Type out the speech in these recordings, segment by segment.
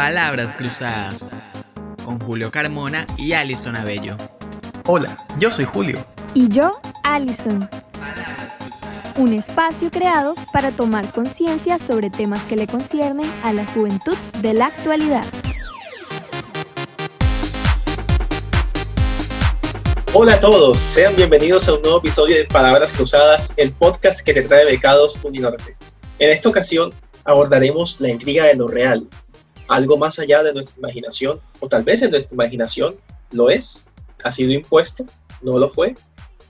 Palabras Cruzadas con Julio Carmona y Alison Abello. Hola, yo soy Julio. Y yo, Alison. Un espacio creado para tomar conciencia sobre temas que le conciernen a la juventud de la actualidad. Hola a todos, sean bienvenidos a un nuevo episodio de Palabras Cruzadas, el podcast que te trae becados Uninorte. En esta ocasión abordaremos la intriga de lo real, algo más allá de nuestra imaginación, o tal vez en nuestra imaginación lo es, ha sido impuesto, no lo fue.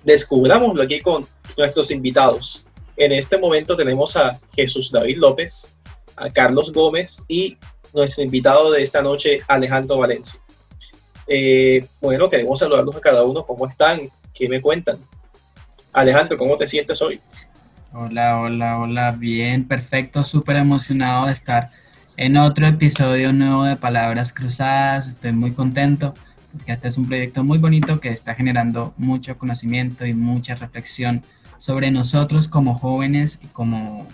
Descubrámoslo aquí con nuestros invitados. En este momento tenemos a Jesús David López, a Carlos Gómez y nuestro invitado de esta noche, Alejandro Valencia. Eh, bueno, queremos saludarlos a cada uno. ¿Cómo están? ¿Qué me cuentan? Alejandro, ¿cómo te sientes hoy? Hola, hola, hola. Bien, perfecto. Súper emocionado de estar en otro episodio nuevo de Palabras Cruzadas. Estoy muy contento porque este es un proyecto muy bonito que está generando mucho conocimiento y mucha reflexión sobre nosotros como jóvenes y como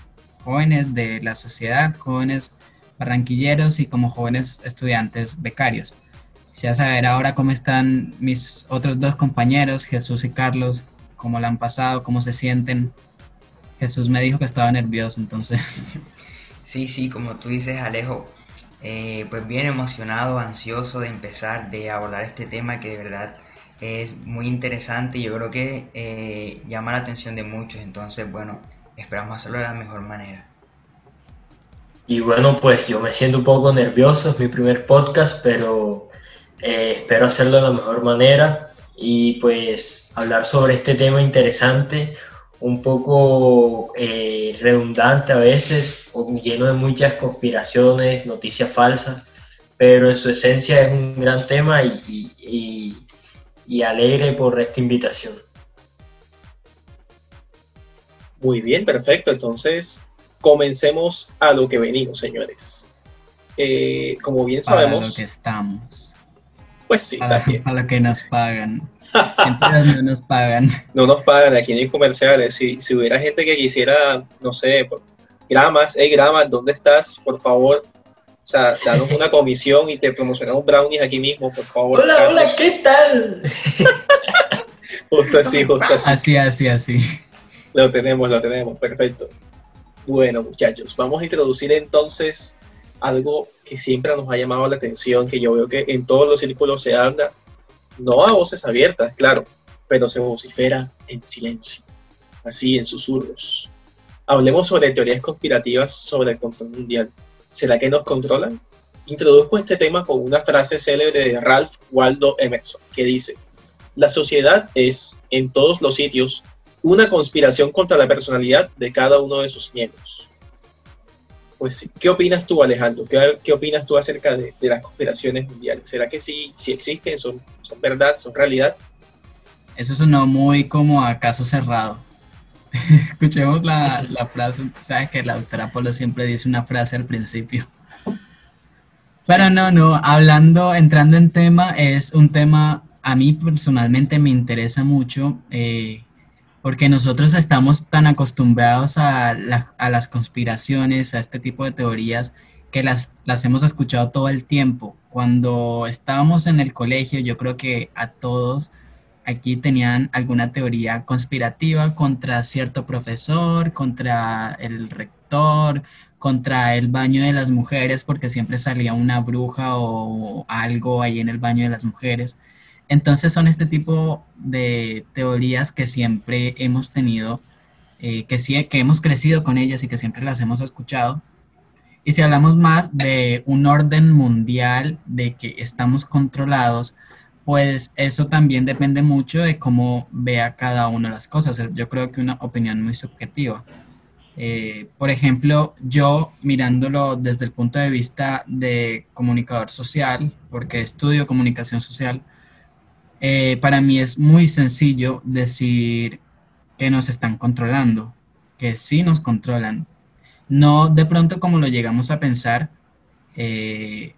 jóvenes de la sociedad, jóvenes barranquilleros y como jóvenes estudiantes becarios. Quisiera saber ahora cómo están mis otros dos compañeros, Jesús y Carlos, cómo la han pasado, cómo se sienten. Jesús me dijo que estaba nervioso, entonces Sí, sí, como tú dices, Alejo, eh, pues bien emocionado, ansioso de empezar, de abordar este tema que de verdad es muy interesante y yo creo que eh, llama la atención de muchos, entonces bueno, esperamos hacerlo de la mejor manera. Y bueno, pues yo me siento un poco nervioso, es mi primer podcast, pero eh, espero hacerlo de la mejor manera y pues hablar sobre este tema interesante, un poco eh, redundante a veces, lleno de muchas conspiraciones, noticias falsas, pero en su esencia es un gran tema y, y, alegre por esta invitación. Muy bien, perfecto. Entonces, comencemos a lo que venimos, señores. Eh, como bien sabemos... Para lo que estamos. Pues sí, para, también. Para lo que nos pagan. no nos pagan. No nos pagan, aquí no hay comerciales. Si, si hubiera gente que quisiera, no sé, gramas, hey gramas, ¿dónde estás? Por favor. O sea, danos una comisión y te promocionamos brownies aquí mismo, por favor. Hola, Carlos. hola, ¿qué tal? justo así, justo así. Así, así, así. Lo tenemos, lo tenemos, perfecto. Bueno, muchachos, vamos a introducir entonces algo que siempre nos ha llamado la atención, que yo veo que en todos los círculos se habla, no a voces abiertas, claro, pero se vocifera en silencio, así en susurros. Hablemos sobre teorías conspirativas sobre el control mundial. ¿Será que nos controlan? Introduzco este tema con una frase célebre de Ralph Waldo Emerson, que dice, la sociedad es, en todos los sitios, una conspiración contra la personalidad de cada uno de sus miembros. Pues, ¿qué opinas tú, Alejandro? ¿Qué, qué opinas tú acerca de, de, las conspiraciones mundiales? ¿Será que sí, sí existen, son, son verdad, son realidad? Eso sonó muy como a caso cerrado. Escuchemos la, la, frase, sabes que la doctora Polo siempre dice una frase al principio. Pero sí, no, no, hablando, entrando en tema, es un tema, a mí personalmente me interesa mucho, eh, porque nosotros estamos tan acostumbrados a, la, a, las conspiraciones, a este tipo de teorías, que las, las hemos escuchado todo el tiempo. Cuando estábamos en el colegio, yo creo que a todos aquí tenían alguna teoría conspirativa contra cierto profesor, contra el rector, contra el baño de las mujeres, porque siempre salía una bruja o algo ahí en el baño de las mujeres. Entonces son este tipo de teorías que siempre hemos tenido, eh, que, sí, que hemos crecido con ellas y que siempre las hemos escuchado. Y si hablamos más de un orden mundial, de que estamos controlados, pues eso también depende mucho de cómo vea cada de las cosas. Yo creo que una opinión muy subjetiva. Eh, por ejemplo, yo mirándolo desde el punto de vista de comunicador social, porque estudio comunicación social, eh, para mí es muy sencillo decir que nos están controlando, que sí nos controlan. No de pronto como lo llegamos a pensar, eh,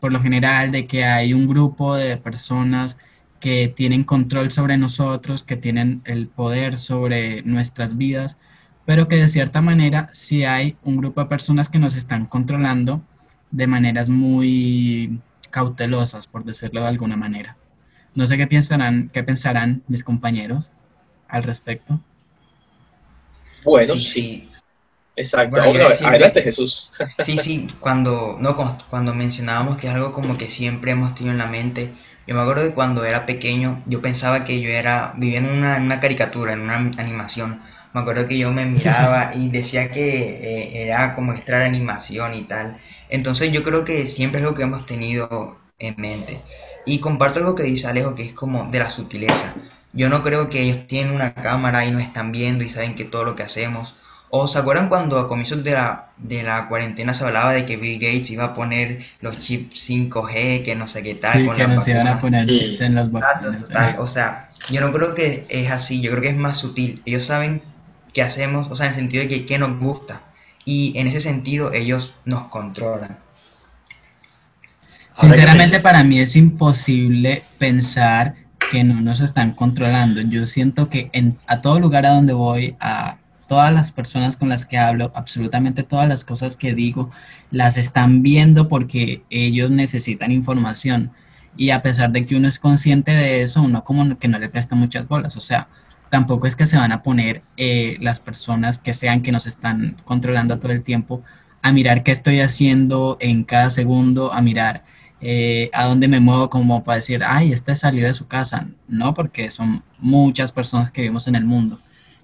por lo general, de que hay un grupo de personas que tienen control sobre nosotros, que tienen el poder sobre nuestras vidas, pero que de cierta manera sí hay un grupo de personas que nos están controlando de maneras muy cautelosas, por decirlo de alguna manera. No sé qué pensarán, qué pensarán mis compañeros al respecto. Bueno, sí. Exacto. adelante, Jesús. sí, sí, cuando, no, cuando mencionábamos que es algo como que siempre hemos tenido en la mente, yo me acuerdo de cuando era pequeño, yo pensaba que yo era, vivía en una, en una caricatura, en una animación. Me acuerdo que yo me miraba y decía que eh, era como extra animación y tal. Entonces yo creo que siempre es lo que hemos tenido en mente. Y comparto algo que dice Alejo, que es como de la sutileza. Yo no creo que ellos tienen una cámara y nos están viendo y saben que todo lo que hacemos. ¿O se acuerdan cuando a comienzos de la, de la cuarentena se hablaba de que Bill Gates iba a poner los chips 5G, que no sé qué tal? Sí, que nos iban a poner chips en las vacunas. O sea, yo no creo que es así, yo creo que es más sutil. Ellos saben qué hacemos, o sea, en el sentido de que qué nos gusta. Y en ese sentido ellos nos controlan. Sinceramente para mí es imposible pensar que no nos están controlando. Yo siento que en, a todo lugar a donde voy, a todas las personas con las que hablo, absolutamente todas las cosas que digo, las están viendo porque ellos necesitan información. Y a pesar de que uno es consciente de eso, uno como que no le presta muchas bolas. O sea, tampoco es que se van a poner eh, las personas que sean que nos están controlando todo el tiempo a mirar qué estoy haciendo en cada segundo, a mirar eh, a dónde me muevo como para decir, ay, este salió de su casa. No, porque son muchas personas que vivimos en el mundo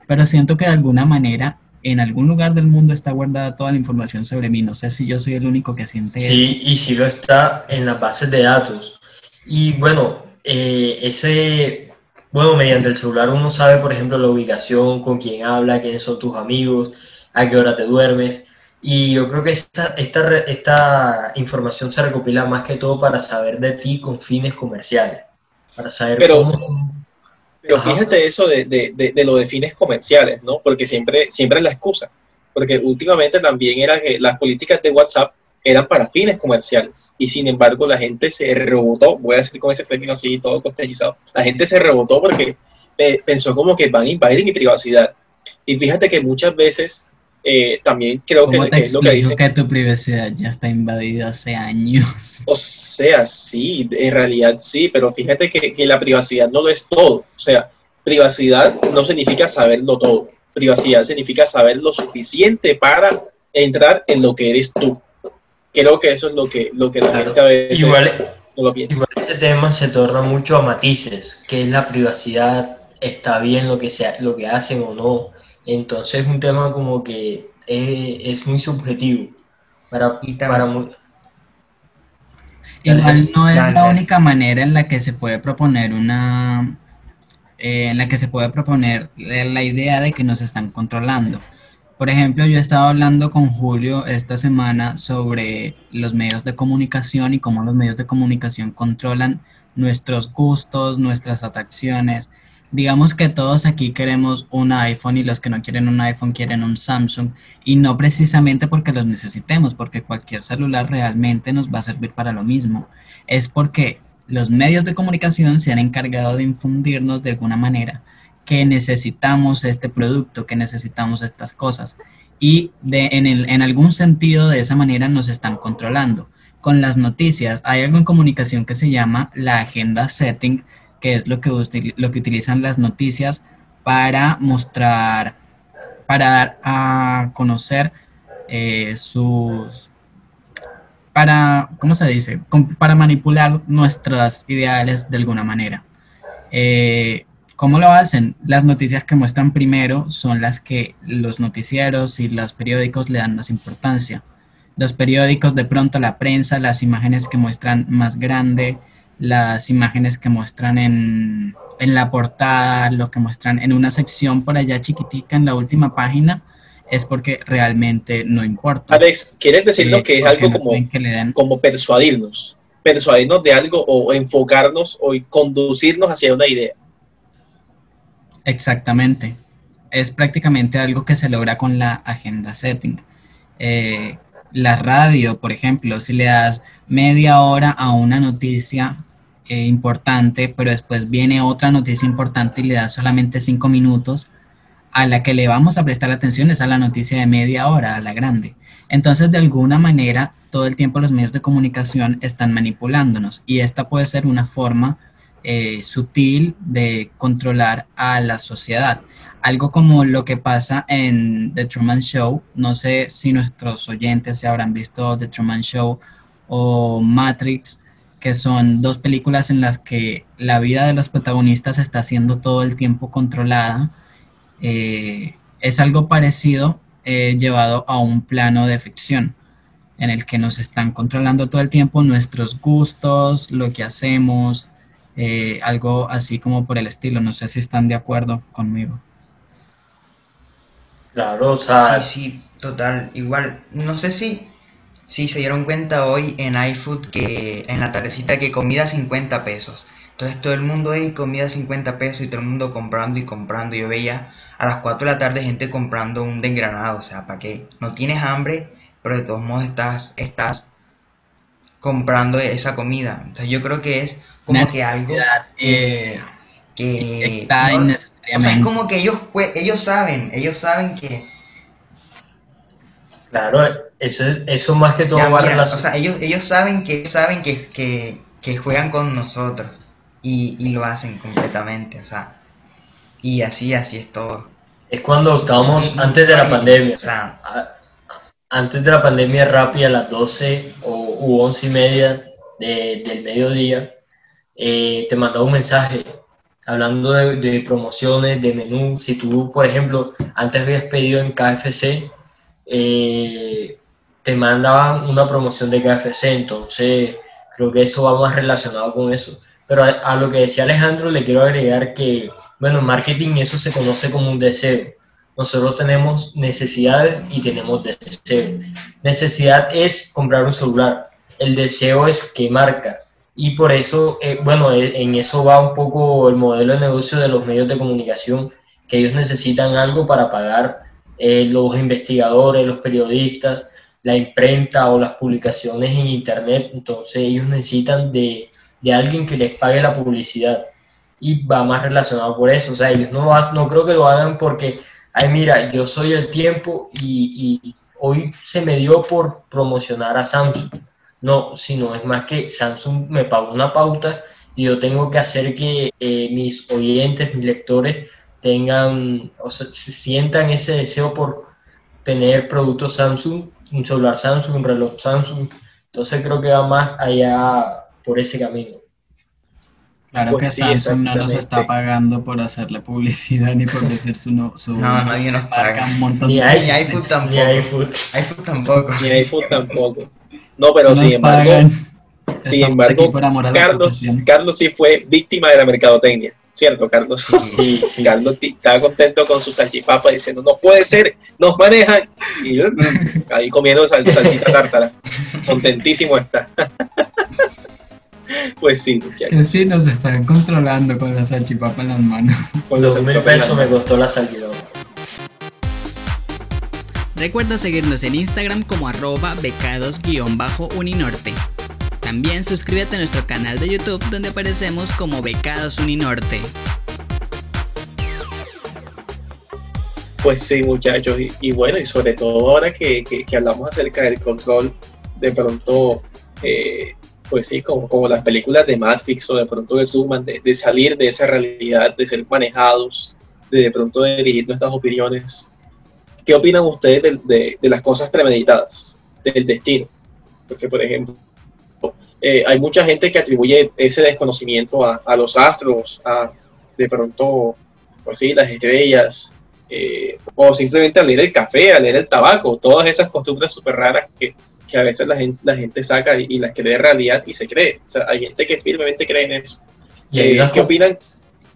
pero siento que de alguna manera en algún lugar del mundo está guardada toda la información sobre mí. No sé si yo soy el único que siente eso. Sí, y si lo está en las bases de datos. Y bueno, eh, ese, bueno, mediante el celular uno sabe, por ejemplo, la ubicación, con quién habla, quiénes son tus amigos, a qué hora te duermes. Y yo creo que esta, esta, esta información se recopila más que todo para saber de ti con fines comerciales. Para saber Pero, cómo pero fíjate eso de, de, de, lo de fines comerciales, ¿no? Porque siempre, siempre es la excusa. Porque últimamente también era que las políticas de WhatsApp eran para fines comerciales. Y sin embargo, la gente se rebotó, voy a decir con ese término así, todo costellizado, la gente se rebotó porque eh, pensó como que van a invadir mi privacidad. Y fíjate que muchas veces eh, también creo que, es lo que dicen. que tu privacidad ya está invadida hace años. O sea, sí, en realidad sí, pero fíjate que, que, la privacidad no lo es todo. O sea, privacidad no significa saberlo todo. Privacidad significa saber lo suficiente para entrar en lo que eres tú. Creo que eso es lo que, lo que la gente a veces igual, no lo piensa. Igual ese tema se torna mucho a matices, que es la privacidad, está bien lo que, sea, lo que hacen o no entonces es un tema como que es, muy subjetivo. Para, para Igual no es la única manera en la que se puede proponer una, eh, en la que se puede proponer la idea de que nos están controlando. Por ejemplo, yo he estado hablando con Julio esta semana sobre los medios de comunicación y cómo los medios de comunicación controlan nuestros gustos, nuestras atracciones, digamos que todos aquí queremos un iPhone y los que no quieren un iPhone quieren un Samsung y no precisamente porque los necesitemos, porque cualquier celular realmente nos va a servir para lo mismo. Es porque los medios de comunicación se han encargado de infundirnos de alguna manera que necesitamos este producto, que necesitamos estas cosas. Y en, en algún sentido de esa manera nos están controlando. Con las noticias hay algo en comunicación que se llama la agenda setting, que es lo que, lo que utilizan las noticias para mostrar, para dar a conocer eh, sus, para, ¿cómo se dice? Para manipular nuestras ideales de alguna manera. Eh, ¿Cómo lo hacen? Las noticias que muestran primero son las que los noticieros y los periódicos le dan más importancia. Los periódicos, de pronto la prensa, las imágenes que muestran más grande, las imágenes que muestran en, la portada, lo que muestran en una sección por allá chiquitica en la última página, es porque realmente no importa. Alex, ¿quieres decir lo que es algo como, como persuadirnos? Persuadirnos de algo o enfocarnos o conducirnos hacia una idea. Exactamente. Es prácticamente algo que se logra con la agenda setting. Eh, la radio, por ejemplo, si le das media hora a una noticia eh, importante, pero después viene otra noticia importante y le da solamente cinco minutos, a la que le vamos a prestar atención es a la noticia de media hora, a la grande. Entonces, de alguna manera, todo el tiempo los medios de comunicación están manipulándonos y esta puede ser una forma eh, sutil de controlar a la sociedad. Algo como lo que pasa en The Truman Show, no sé si nuestros oyentes se habrán visto The Truman Show o Matrix, que son dos películas en las que la vida de los protagonistas está siendo todo el tiempo controlada. Eh, es algo parecido eh, llevado a un plano de ficción en el que nos están controlando todo el tiempo nuestros gustos, lo que hacemos, eh, algo así como por el estilo. No sé si están de acuerdo conmigo. Claro, o sea... Sí, sí, total. Igual, no sé si, si se dieron cuenta hoy en iFood que en la tardecita que comida 50 pesos. Entonces todo el mundo ahí comida 50 pesos y todo el mundo comprando y comprando. Yo veía a las 4 de la tarde gente comprando un desgranado. O sea, ¿para qué? No tienes hambre, pero de todos modos estás, estás comprando esa comida. Entonces yo creo que es como que algo que, que o sea, es como que ellos ellos saben, ellos saben que Claro, eso eso más que todo va a O sea, ellos ellos saben que saben que, que, que juegan con nosotros y, y, lo hacen completamente, o sea, y así así es todo. Es cuando estábamos antes de la pandemia. O sea, antes de la pandemia rápida a las 12 o u 11 y media del mediodía, eh, te mandaba un mensaje hablando de, promociones, de menú. Si tú, por ejemplo, antes habías pedido en KFC, eh, te mandaban una promoción de KFC, entonces creo que eso va más relacionado con eso. Pero a, lo que decía Alejandro, le quiero agregar que, bueno, en marketing eso se conoce como un deseo. Nosotros tenemos necesidades y tenemos deseos. Necesidad es comprar un celular. El deseo es qué marca. Y por eso, eh, bueno, eh, en eso va un poco el modelo de negocio de los medios de comunicación, que ellos necesitan algo para pagar eh, los investigadores, los periodistas, la imprenta o las publicaciones en Internet. Entonces ellos necesitan de, de alguien que les pague la publicidad. Y va más relacionado por eso. O sea, ellos no, no creo que lo hagan porque ay, mira, yo soy el tiempo y, hoy se me dio por promocionar a Samsung. No, sino es más que Samsung me pagó una pauta y yo tengo que hacer que eh, mis oyentes, mis lectores tengan, o sea, sientan ese deseo por tener productos Samsung, un celular Samsung, un reloj Samsung. Entonces creo que va más allá por ese camino. Claro pues que Samsung no nos está pagando por hacerle publicidad ni por decir su, no, su no, nadie nos paga. Un montón ni, hay, ni iFood tampoco. Ni iFood. iFood tampoco. Ni iFood tampoco. No, pero sin embargo, sin embargo, Carlos, Carlos sí fue víctima de la mercadotecnia. ¿Cierto, Carlos? Sí, sí. Carlos estaba contento con su salchipapa diciendo, no puede ser, nos manejan. Y ahí comiendo salsita tártara. Contentísimo está. Pues sí, muchachos. Sí, nos están controlando con la salchipapa en las manos. Con los mil pesos me costó la salchipapa. Recuerda seguirnos en Instagram como arroba becados-uninorte. También suscríbete a nuestro canal de YouTube donde aparecemos como Becados Uninorte. Pues sí, muchachos, y, bueno, y sobre todo ahora que, que, hablamos acerca del control, de pronto eh, pues sí, como, como las películas de Matrix o de pronto de Truman, de, de salir de esa realidad, de ser manejados, de de pronto dirigir nuestras opiniones. ¿Qué opinan ustedes de, de, las cosas premeditadas, del destino? Porque, por ejemplo, eh, hay mucha gente que atribuye ese desconocimiento a, a, los astros, a de pronto, pues sí, las estrellas, eh, o simplemente a leer el café, a leer el tabaco, todas esas costumbres súper raras que, que a veces la gente, la gente saca y, las cree realidad y se cree. O sea, hay gente que firmemente cree en eso. ¿Y eh, ¿Qué opinan?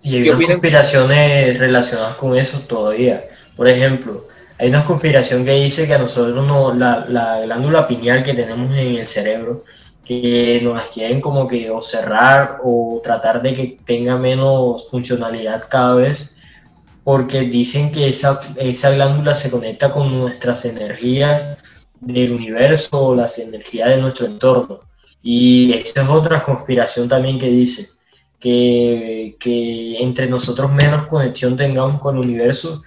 Y hay unas conspiraciones relacionadas con eso todavía. Por ejemplo, hay una conspiración que dice que a nosotros no, la, la glándula pineal que tenemos en el cerebro, que nos quieren como que o cerrar o tratar de que tenga menos funcionalidad cada vez, porque dicen que esa, esa glándula se conecta con nuestras energías del universo o las energías de nuestro entorno. Y esa es otra conspiración también que dice que, que entre nosotros menos conexión tengamos con el universo,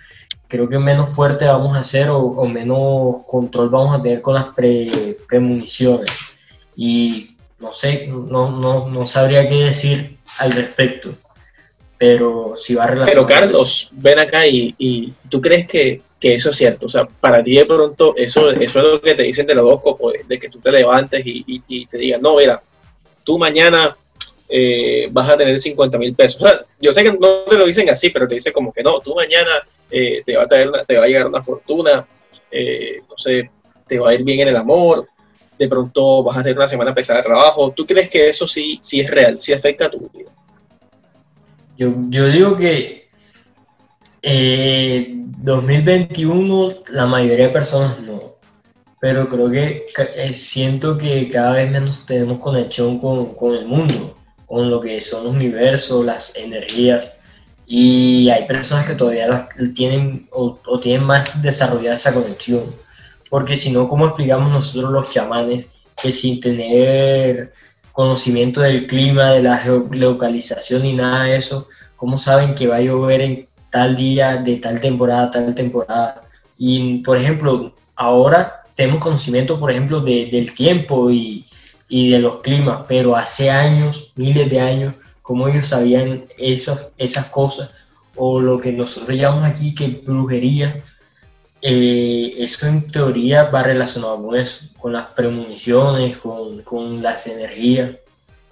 creo que menos fuerte vamos a ser o, menos control vamos a tener con las pre, premoniciones. Y no sé, no, no, no sabría qué decir al respecto, pero si va a relacionar. Pero Carlos, ven acá y, y tú crees que, que, eso es cierto. O sea, para ti de pronto, eso, eso es lo que te dicen de los dos, de que tú te levantes y, y, te digan, no, mira, tú mañana eh, vas a tener 50 mil pesos. O sea, yo sé que no te lo dicen así, pero te dicen como que no, tú mañana eh, te, va a traer te va a llegar una fortuna, eh, no sé, te va a ir bien en el amor, de pronto vas a tener una semana pesada de trabajo. ¿Tú crees que eso sí, sí es real, sí afecta a tu vida? Yo, yo digo que 2021 la mayoría de personas no, pero creo que siento que cada vez menos tenemos conexión con, con el mundo con lo que son los universos, las energías. Y hay personas que todavía las tienen o, tienen más desarrollada esa conexión. Porque si no, ¿cómo explicamos nosotros los chamanes que sin tener conocimiento del clima, de la geolocalización y nada de eso, cómo saben que va a llover en tal día, de tal temporada, tal temporada? Y, por ejemplo, ahora tenemos conocimiento, por ejemplo, del tiempo y, y de los climas, pero hace años, miles de años, como ellos sabían esas, esas cosas, o lo que nosotros llamamos aquí que brujería, eh, eso en teoría va relacionado con eso, con las premoniciones, con, con, las energías.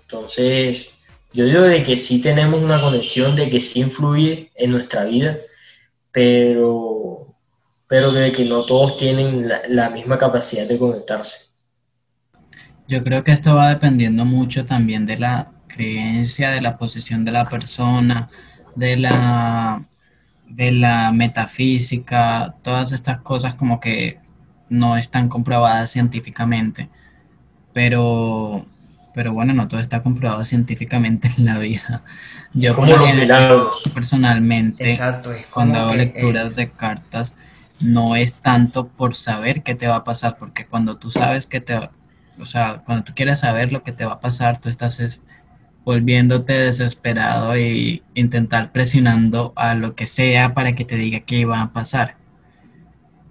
Entonces, yo digo de que sí tenemos una conexión, de que sí influye en nuestra vida, pero, pero de que no todos tienen la misma capacidad de conectarse. Yo creo que esto va dependiendo mucho también de la creencia, de la posición de la persona, de la, de la metafísica, todas estas cosas como que no están comprobadas científicamente. Pero, pero bueno, no todo está comprobado científicamente en la vida. Yo personalmente, cuando hago lecturas eh, de cartas, no es tanto por saber qué te va a pasar, porque cuando tú sabes que te o sea, cuando tú quieres saber lo que te va a pasar, tú estás volviéndote desesperado e intentar presionando a lo que sea para que te diga qué va a pasar.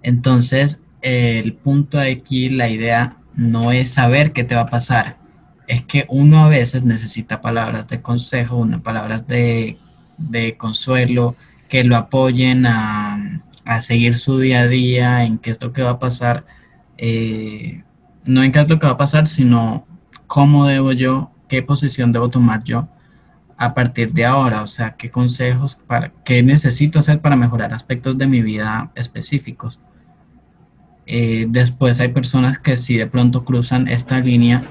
Entonces, el punto aquí, la idea no es saber qué te va a pasar, es que uno a veces necesita palabras de consejo, unas palabras de, consuelo, que lo apoyen a, seguir su día a día, en qué es lo que va a pasar. Eh, no en qué es lo que va a pasar, sino cómo debo yo, qué posición debo tomar yo a partir de ahora, o sea, qué consejos, para, qué necesito hacer para mejorar aspectos de mi vida específicos. Eh, después hay personas que si de pronto cruzan esta línea,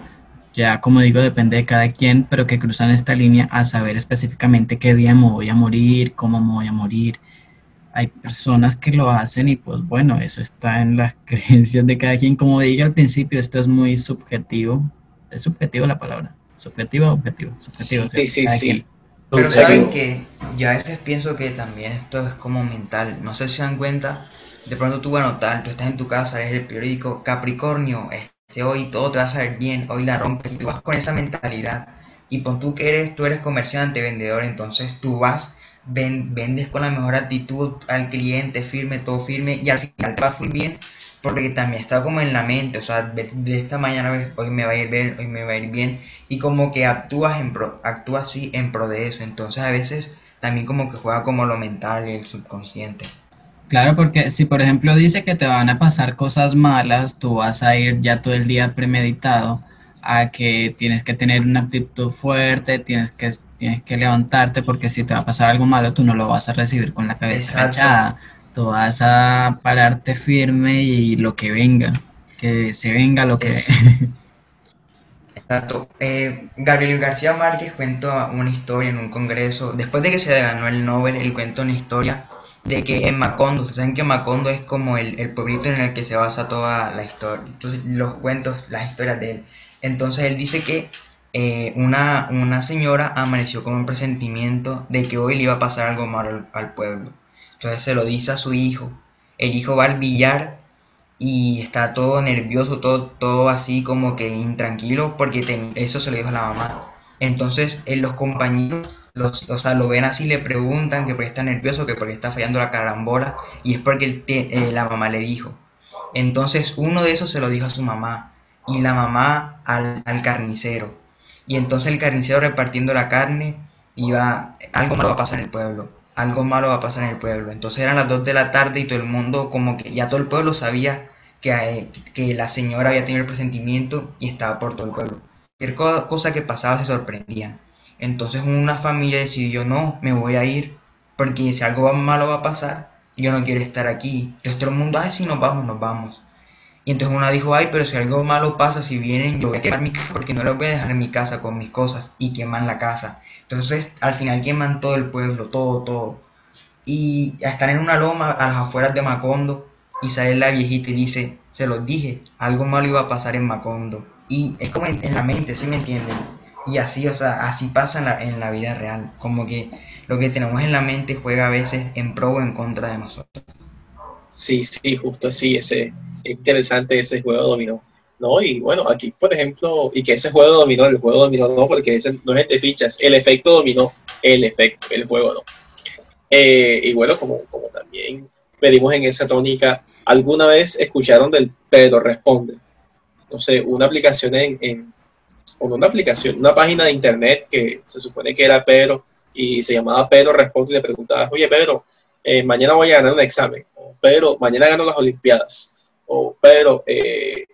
ya como digo, depende de cada quien, pero que cruzan esta línea a saber específicamente qué día me voy a morir, cómo me voy a morir, hay personas que lo hacen y pues bueno, eso está en las creencias de cada quien. Como dije al principio, esto es muy subjetivo. Es subjetivo la palabra. Subjetivo o objetivo. Subjetivo. Sí, sí, sí. Pero saben que yo a veces pienso que también esto es como mental. No sé si se dan cuenta. De pronto tú, bueno, tal, tú estás en tu casa, lees el periódico Capricornio, este, hoy todo te va a salir bien, hoy la rompes y tú vas con esa mentalidad. Y pues tú que eres, tú eres comerciante, vendedor, entonces tú vas vendes con la mejor actitud al cliente, firme, todo firme, y al final te va muy bien, porque también está como en la mente, o sea, de, esta mañana hoy me va a ir bien, hoy me va a ir bien, y como que actúas, en pro, actúas así en pro de eso, entonces a veces también como que juega como lo mental y el subconsciente. Claro, porque si por ejemplo dice que te van a pasar cosas malas, tú vas a ir ya todo el día premeditado a que tienes que tener una actitud fuerte, tienes que tienes que levantarte porque si te va a pasar algo malo, tú no lo vas a recibir con la cabeza agachada. Tú vas a pararte firme y lo que venga, que se venga lo que... Exacto. Eh, Gabriel García Márquez cuenta una historia en un congreso, después de que se ganó el Nobel, él cuenta una historia de que en Macondo, ustedes saben que Macondo es como el, el pueblito en el que se basa toda la historia, entonces los cuentos, las historias de él. Entonces él dice que eh, una, una, señora amaneció con un presentimiento de que hoy le iba a pasar algo malo al, pueblo. Entonces se lo dice a su hijo. El hijo va al billar y está todo nervioso, todo, todo así como que intranquilo porque eso se lo dijo a la mamá. Entonces en los compañeros los, o sea, lo ven así, le preguntan que por qué está nervioso, que por qué está fallando la carambola, y es porque eh, la mamá le dijo. Entonces uno de esos se lo dijo a su mamá, y la mamá al, al carnicero. Y entonces el carnicero repartiendo la carne iba, algo malo va a pasar en el pueblo, algo malo va a pasar en el pueblo. Entonces eran las 2 de la tarde y todo el mundo, como que ya todo el pueblo sabía que, eh, que la señora había tenido el presentimiento y estaba por todo el pueblo. Cualquier cosa que pasaba se sorprendían. Entonces una familia decidió, no, me voy a ir, porque si algo malo va a pasar, yo no quiero estar aquí. Entonces todo el mundo, ay, si nos vamos, nos vamos. Y entonces una dijo, ay, pero si algo malo pasa, si vienen, yo voy a quemar mi casa porque no les voy a dejar en mi casa con mis cosas y queman la casa. Entonces al final queman todo el pueblo, todo, todo. Y están en una loma a las afueras de Macondo y sale la viejita y dice, se los dije, algo malo iba a pasar en Macondo. Y es como en, la mente, ¿sí me entienden? Y así, o sea, así pasa en la, en la vida real. Como que lo que tenemos en la mente juega a veces en pro o en contra de nosotros. Sí, sí, justo así, ese, interesante ese juego dominó. ¿No? Y bueno, aquí, por ejemplo, y que ese juego dominó, el juego dominó no, porque ese no es de fichas, el efecto dominó, el efecto, el juego no. Eh, y bueno, como, como también pedimos en esa tónica, ¿alguna vez escucharon del Pedro Responde? No sé, una aplicación en, en una aplicación, una página de internet que se supone que era Pedro y se llamaba Pedro Responde y le preguntaba, oye Pedro, eh, mañana voy a ganar un examen, pero mañana gano las Olimpiadas, o Pedro, eh,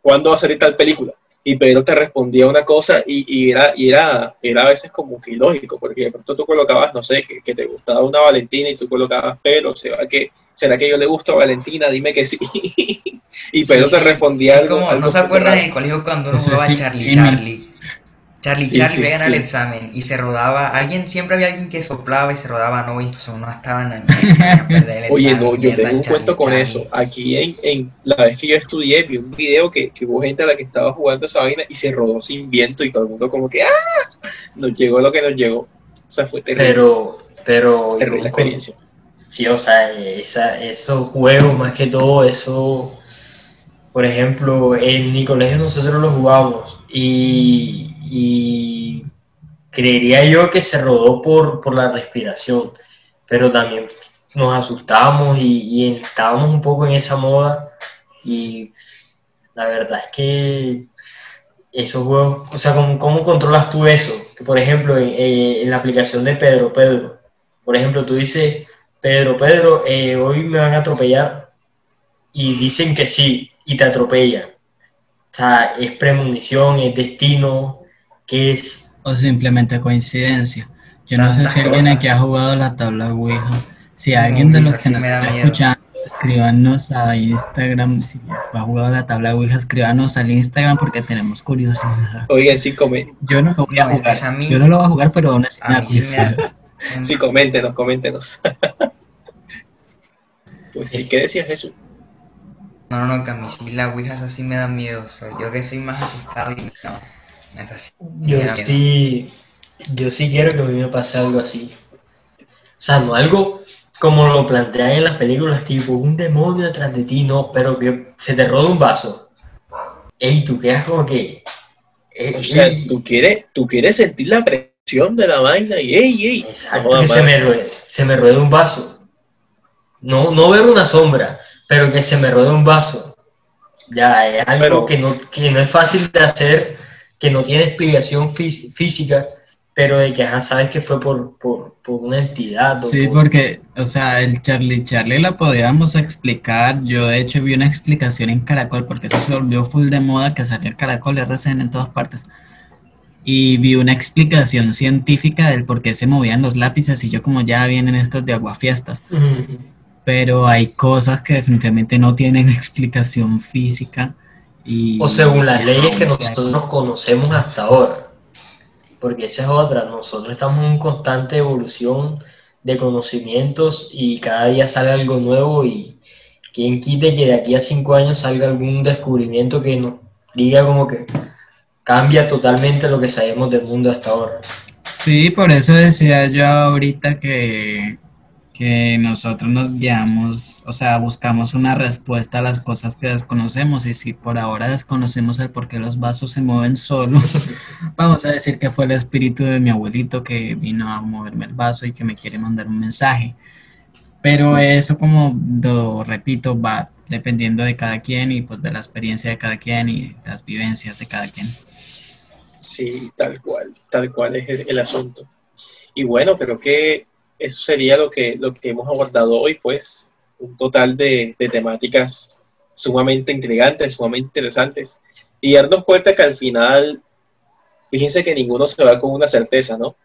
¿cuándo va a salir tal película? Y Pedro te respondía una cosa y, era, y era, era a veces como que ilógico, porque de pronto tú colocabas, no sé, que, te gustaba una Valentina y tú colocabas Pedro, ¿será que, ¿será que yo le gusto a Valentina? Dime que sí. y Pedro te respondía algo, como, ¿No se acuerdan en el colegio cuando uno jugaba Charlie Charlie? Charlie Charlie sí, el examen y se rodaba, alguien, siempre había alguien que soplaba y se rodaba no, y entonces uno estaba en el Oye, no, yo tengo un cuento con eso. Aquí en, en, la vez que yo estudié, vi un video que, que, hubo gente a la que estaba jugando esa vaina y se rodó sin viento y todo el mundo como que ¡ah! Nos llegó lo que nos llegó. O sea, fue terrible. Pero, pero... Terrible la experiencia. Sí, o sea, esa, esos juegos, más que todo, eso... Por ejemplo, en mi colegio nosotros lo jugamos y y creería yo que se rodó por, por la respiración, pero también nos asustamos y, estábamos un poco en esa moda y la verdad es que esos juegos, o sea, ¿cómo, cómo controlas tú eso? Que por ejemplo, en, la aplicación de Pedro, Pedro, por ejemplo, tú dices, Pedro, Pedro, eh, hoy me van a atropellar y dicen que sí y te atropellan. O sea, es premonición, es destino, ¿Qué es? O simplemente coincidencia. Yo no sé si alguien aquí ha jugado la tabla Ouija. Si alguien de los que nos está escuchando, escríbanos a Instagram. Si ha jugado la tabla Ouija, escríbanos al Instagram porque tenemos curiosidad. Oigan, sí, comen. Yo no lo voy a jugar. Yo no lo voy a jugar, pero aún así me da curiosidad. Sí, coméntenos, coméntenos. pues sí, ¿qué decías Jesús? No, no, no, que a mí sí la Ouija así me da miedo. yo que soy más asustado y no. Yo sí, yo sí quiero que a mí me pase algo así. O sea, no algo como lo plantean en las películas, tipo un demonio detrás de ti, no, pero que se te roba un vaso. Ey, tú quedas como que. Eh, o sea, tú quieres, tú quieres sentir la presión de la vaina y ey, ey. Exacto, que se me, ruede, se me ruede un vaso. No, no ver una sombra, pero que se me ruede un vaso. Ya, es algo que, no, que no es fácil de hacer que no tiene explicación física, pero de que ya sabes que fue por, por, una entidad. Sí, porque, o sea, el Charlie Charlie la podíamos explicar. Yo, de hecho, vi una explicación en Caracol, porque eso se volvió full de moda que salió Caracol, RCN en todas partes. Y vi una explicación científica del por qué se movían los lápices, y yo, como ya vienen estos de aguafiestas. Pero hay cosas que definitivamente no tienen explicación física o según las leyes que nosotros conocemos hasta ahora. Porque esa es otra, nosotros estamos en constante evolución de conocimientos y cada día sale algo nuevo y quien quite que de aquí a cinco años salga algún descubrimiento que nos diga como que cambia totalmente lo que sabemos del mundo hasta ahora. Sí, por eso decía yo ahorita que, que nosotros nos guiamos, o sea, buscamos una respuesta a las cosas que desconocemos y si por ahora desconocemos el por qué los vasos se mueven solos, vamos a decir que fue el espíritu de mi abuelito que vino a moverme el vaso y que me quiere mandar un mensaje. Pero eso, como lo repito, va dependiendo de cada quien y pues de la experiencia de cada quien y las vivencias de cada quien. Sí, tal cual, tal cual es el, asunto. Y bueno, creo que eso sería lo que, lo que hemos abordado hoy, pues un total de, temáticas sumamente intrigantes, sumamente interesantes. Y darnos cuenta que al final, fíjense que ninguno se va con una certeza, ¿no?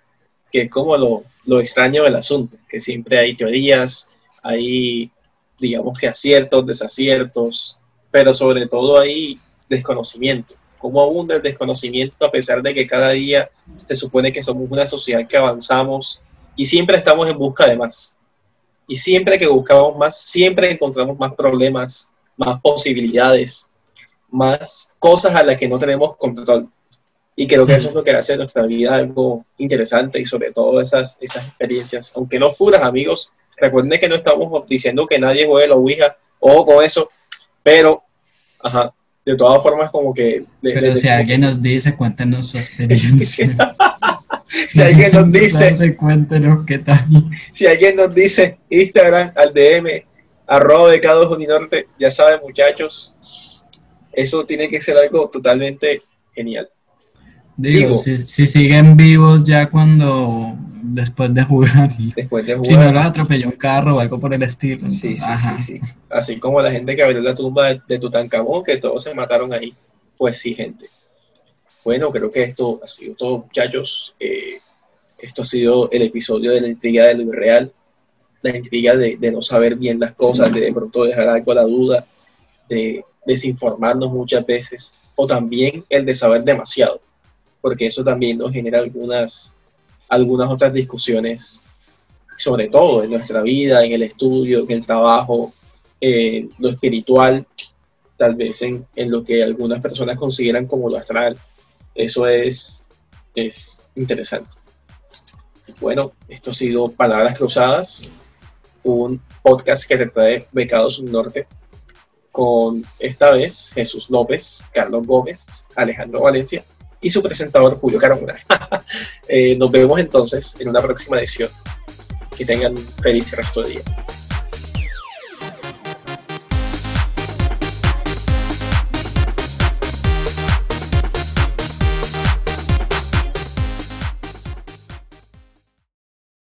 Que es como lo, lo extraño del asunto, que siempre hay teorías, hay, digamos que aciertos, desaciertos, pero sobre todo hay desconocimiento. Cómo abunda el desconocimiento a pesar de que cada día se supone que somos una sociedad que avanzamos y siempre estamos en busca de más. Y siempre que buscamos más, siempre encontramos más problemas, más posibilidades, más cosas a las que no tenemos control. Y creo que eso es lo que hace nuestra vida algo interesante y sobre todo esas, esas experiencias. Aunque no oscuras, amigos, recuerden que no estamos diciendo que nadie juegue la Ouija o con eso, pero, ajá, de todas formas como que... pero si alguien nos dice, cuéntenos su experiencia. si alguien nos dice, cuéntenos qué tal. Si alguien nos dice Instagram al DM, arroba becados Uninorte, ya saben muchachos, eso tiene que ser algo totalmente genial. Digo, si, siguen vivos ya cuando después de jugar. Después de jugar. Si no los atropelló un carro o algo por el estilo. Sí, sí, sí, sí, Así como la gente que abrió la tumba de, de Tutankamón, que todos se mataron ahí. Pues sí, gente. Bueno, creo que esto ha sido todo, muchachos. Eh, esto ha sido el episodio de la intriga de lo irreal, la intriga de, no saber bien las cosas, de de pronto dejar algo a la duda, de desinformarnos muchas veces, o también el de saber demasiado, porque eso también nos genera algunas, algunas otras discusiones, sobre todo en nuestra vida, en el estudio, en el trabajo, en lo espiritual, tal vez en, en lo que algunas personas consideran como lo astral eso es, es interesante. Bueno, esto ha sido Palabras Cruzadas, un podcast que trae Becados Norte con esta vez Jesús López, Carlos Gómez, Alejandro Valencia y su presentador Julio Carmona. Eh, nos vemos entonces en una próxima edición. Que tengan feliz resto de día.